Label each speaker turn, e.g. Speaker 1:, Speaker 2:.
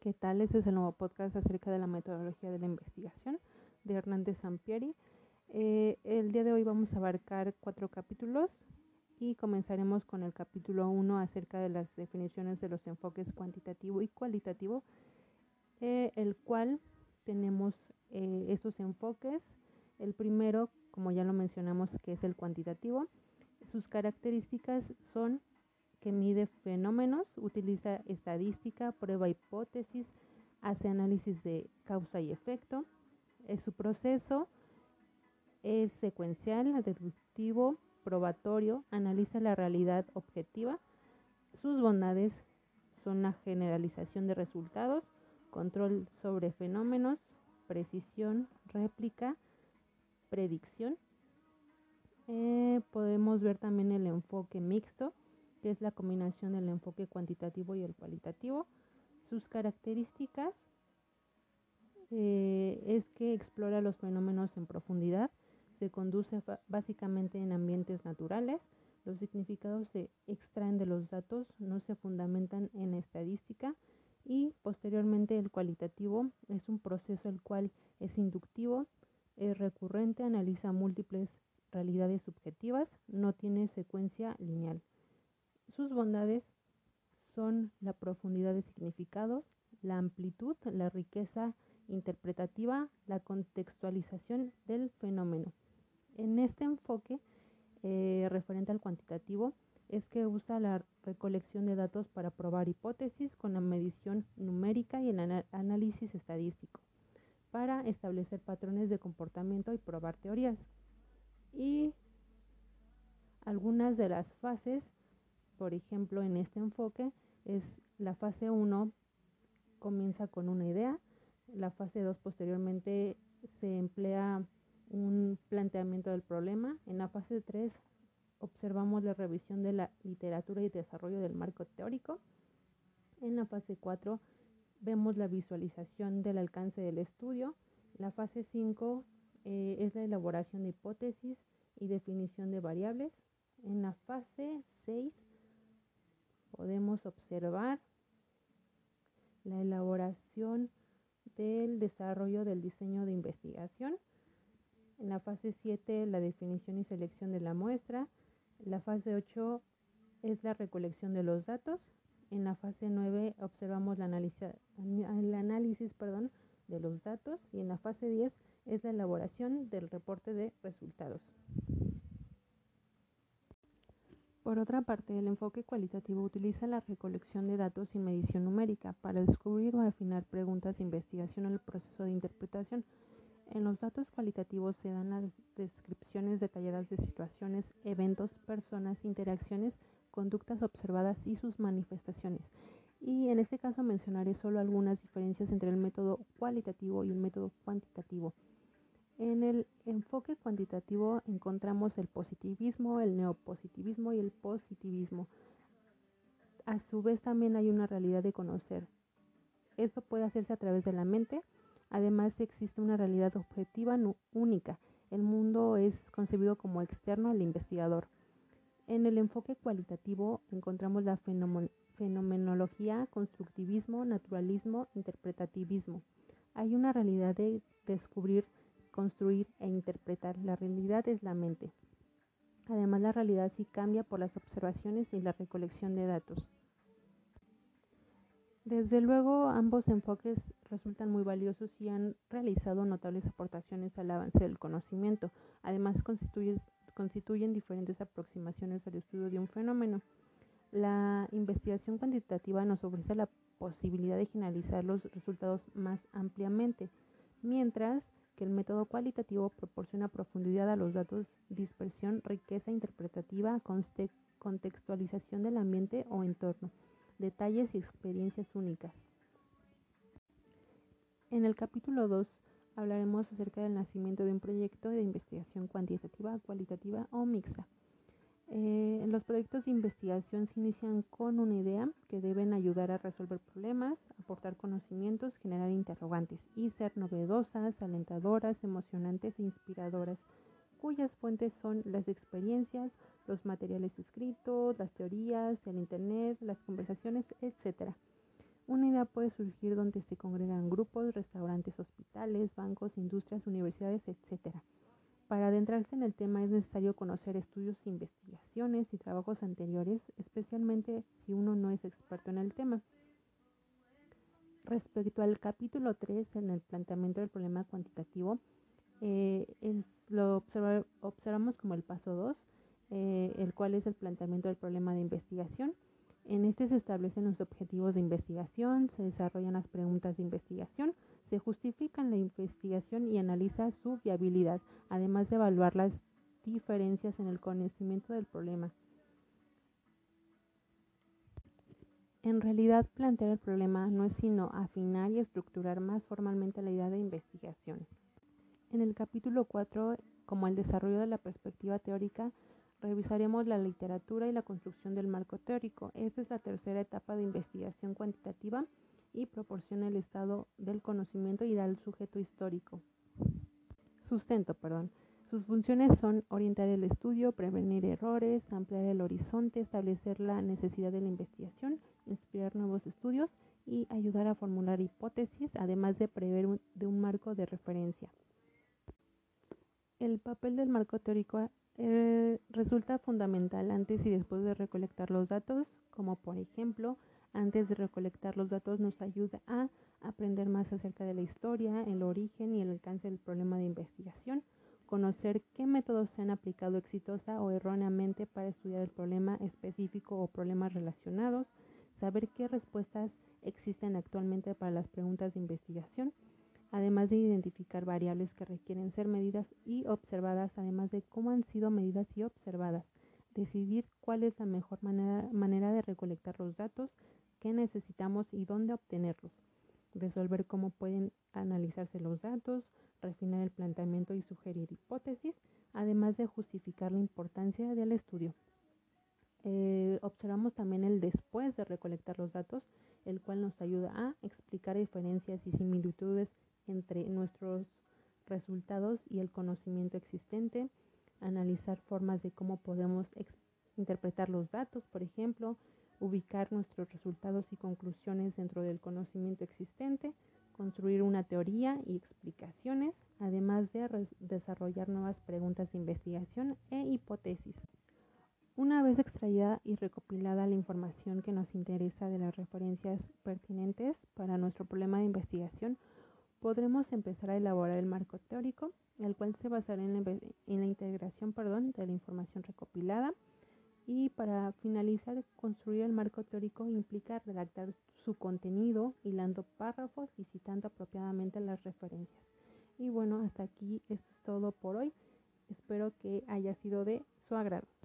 Speaker 1: ¿Qué tal? Este es el nuevo podcast acerca de la metodología de la investigación de Hernández Sampieri. Eh, el día de hoy vamos a abarcar cuatro capítulos y comenzaremos con el capítulo 1 acerca de las definiciones de los enfoques cuantitativo y cualitativo, eh, el cual tenemos eh, estos enfoques. El primero, como ya lo mencionamos, que es el cuantitativo. Sus características son que mide fenómenos, utiliza estadística, prueba hipótesis, hace análisis de causa y efecto. Es su proceso es secuencial, deductivo, probatorio, analiza la realidad objetiva. Sus bondades son la generalización de resultados, control sobre fenómenos, precisión, réplica, predicción. Eh, podemos ver también el enfoque mixto, que es la combinación del enfoque cuantitativo y el cualitativo. Sus características eh, es que explora los fenómenos en profundidad, se conduce básicamente en ambientes naturales, los significados se extraen de los datos, no se fundamentan en estadística y posteriormente el cualitativo es un proceso el cual es inductivo, es recurrente, analiza múltiples realidades subjetivas, no tiene secuencia lineal. Sus bondades son la profundidad de significados, la amplitud, la riqueza interpretativa, la contextualización del fenómeno. En este enfoque eh, referente al cuantitativo es que usa la recolección de datos para probar hipótesis con la medición numérica y el análisis estadístico para establecer patrones de comportamiento y probar teorías. Y algunas de las fases por ejemplo, en este enfoque es la fase 1 comienza con una idea, la fase 2 posteriormente se emplea un planteamiento del problema, en la fase 3 observamos la revisión de la literatura y desarrollo del marco teórico, en la fase 4 vemos la visualización del alcance del estudio, la fase 5 eh, es la elaboración de hipótesis y definición de variables, en la fase 6 podemos observar la elaboración del desarrollo del diseño de investigación. En la fase 7, la definición y selección de la muestra. La fase 8 es la recolección de los datos. En la fase 9 observamos la el análisis perdón, de los datos y en la fase 10 es la elaboración del reporte de resultados. Por otra parte, el enfoque cualitativo utiliza la recolección de datos y medición numérica para descubrir o afinar preguntas de investigación en el proceso de interpretación. En los datos cualitativos se dan las descripciones detalladas de situaciones, eventos, personas, interacciones, conductas observadas y sus manifestaciones. Y en este caso mencionaré solo algunas diferencias entre el método cualitativo y el método cuantitativo. En el enfoque cuantitativo encontramos el positivismo, el neopositivismo y el positivismo. A su vez también hay una realidad de conocer. Esto puede hacerse a través de la mente. Además existe una realidad objetiva única. El mundo es concebido como externo al investigador. En el enfoque cualitativo encontramos la fenomenología, constructivismo, naturalismo, interpretativismo. Hay una realidad de descubrir construir e interpretar. La realidad es la mente. Además, la realidad sí cambia por las observaciones y la recolección de datos. Desde luego, ambos enfoques resultan muy valiosos y han realizado notables aportaciones al avance del conocimiento. Además, constituyen, diferentes aproximaciones al estudio de un fenómeno. La investigación cuantitativa nos ofrece la posibilidad de generalizar los resultados más ampliamente, mientras el método cualitativo proporciona profundidad a los datos, dispersión, riqueza interpretativa, contextualización del ambiente o entorno, detalles y experiencias únicas. En el capítulo 2 hablaremos acerca del nacimiento de un proyecto de investigación cuantitativa, cualitativa o mixta. Eh, los proyectos de investigación se inician con una idea que deben ayudar a resolver problemas, aportar conocimientos, generar interrogantes y ser novedosas, alentadoras, emocionantes e inspiradoras, cuyas fuentes son las experiencias, los materiales escritos, las teorías, el Internet, las conversaciones, etc. Una idea puede surgir donde se congregan grupos, restaurantes, hospitales, bancos, industrias, universidades, etc. Para adentrarse en el tema es necesario conocer estudios, investigaciones y trabajos anteriores, especialmente si uno no es experto en el tema. Respecto al capítulo 3 en el planteamiento del problema cuantitativo, eh, lo observamos como el paso 2, eh, el cual es el planteamiento del problema de investigación. En este se establecen los objetivos de investigación, se desarrollan las preguntas de investigación, se justifica la investigación y analiza su viabilidad, además de evaluar las diferencias en el conocimiento del problema. En realidad, plantear el problema no es sino afinar y estructurar más formalmente la idea de investigación. En el capítulo 4, como el desarrollo de la perspectiva teórica, revisaremos la literatura y la construcción del marco teórico. Esta es la tercera etapa de investigación cuantitativa y proporciona el estado del conocimiento y da el sujeto histórico. Sustento, perdón. Sus funciones son orientar el estudio, prevenir errores, ampliar el horizonte, establecer la necesidad de la investigación, inspirar nuevos estudios y ayudar a formular hipótesis, además de prever un, de un marco de referencia. El papel del marco teórico eh, resulta fundamental antes y después de recolectar los datos, como por ejemplo, antes de recolectar los datos nos ayuda a aprender más acerca de la historia, el origen y el alcance del problema de investigación, conocer qué métodos se han aplicado exitosa o erróneamente para estudiar el problema específico o problemas relacionados, saber qué respuestas existen actualmente para las preguntas de investigación, además de identificar variables que requieren ser medidas y observadas, además de cómo han sido medidas y observadas, decidir cuál es la mejor manera, de recolectar los datos, qué necesitamos y dónde obtenerlos, resolver cómo pueden analizarse los datos, refinar el planteamiento y sugerir hipótesis, además de justificar la importancia del estudio. Eh, observamos también el después de recolectar los datos, el cual nos ayuda a explicar diferencias y similitudes entre nuestros resultados y el conocimiento existente, analizar formas de cómo podemos interpretar los datos, por ejemplo, ubicar nuestros resultados y conclusiones dentro del conocimiento existente, construir una teoría y explicaciones, además de desarrollar nuevas preguntas de investigación e hipótesis. Una vez extraída y recopilada la información que nos interesa de las referencias pertinentes para nuestro problema de investigación, podremos empezar a elaborar el marco teórico, el cual se basará en la, integración perdón, de la información recopilada. Y para finalizar, construir el marco teórico implica redactar su contenido, hilando párrafos y citando apropiadamente las referencias. Y bueno, hasta aquí esto es todo por hoy. Espero que haya sido de su agrado.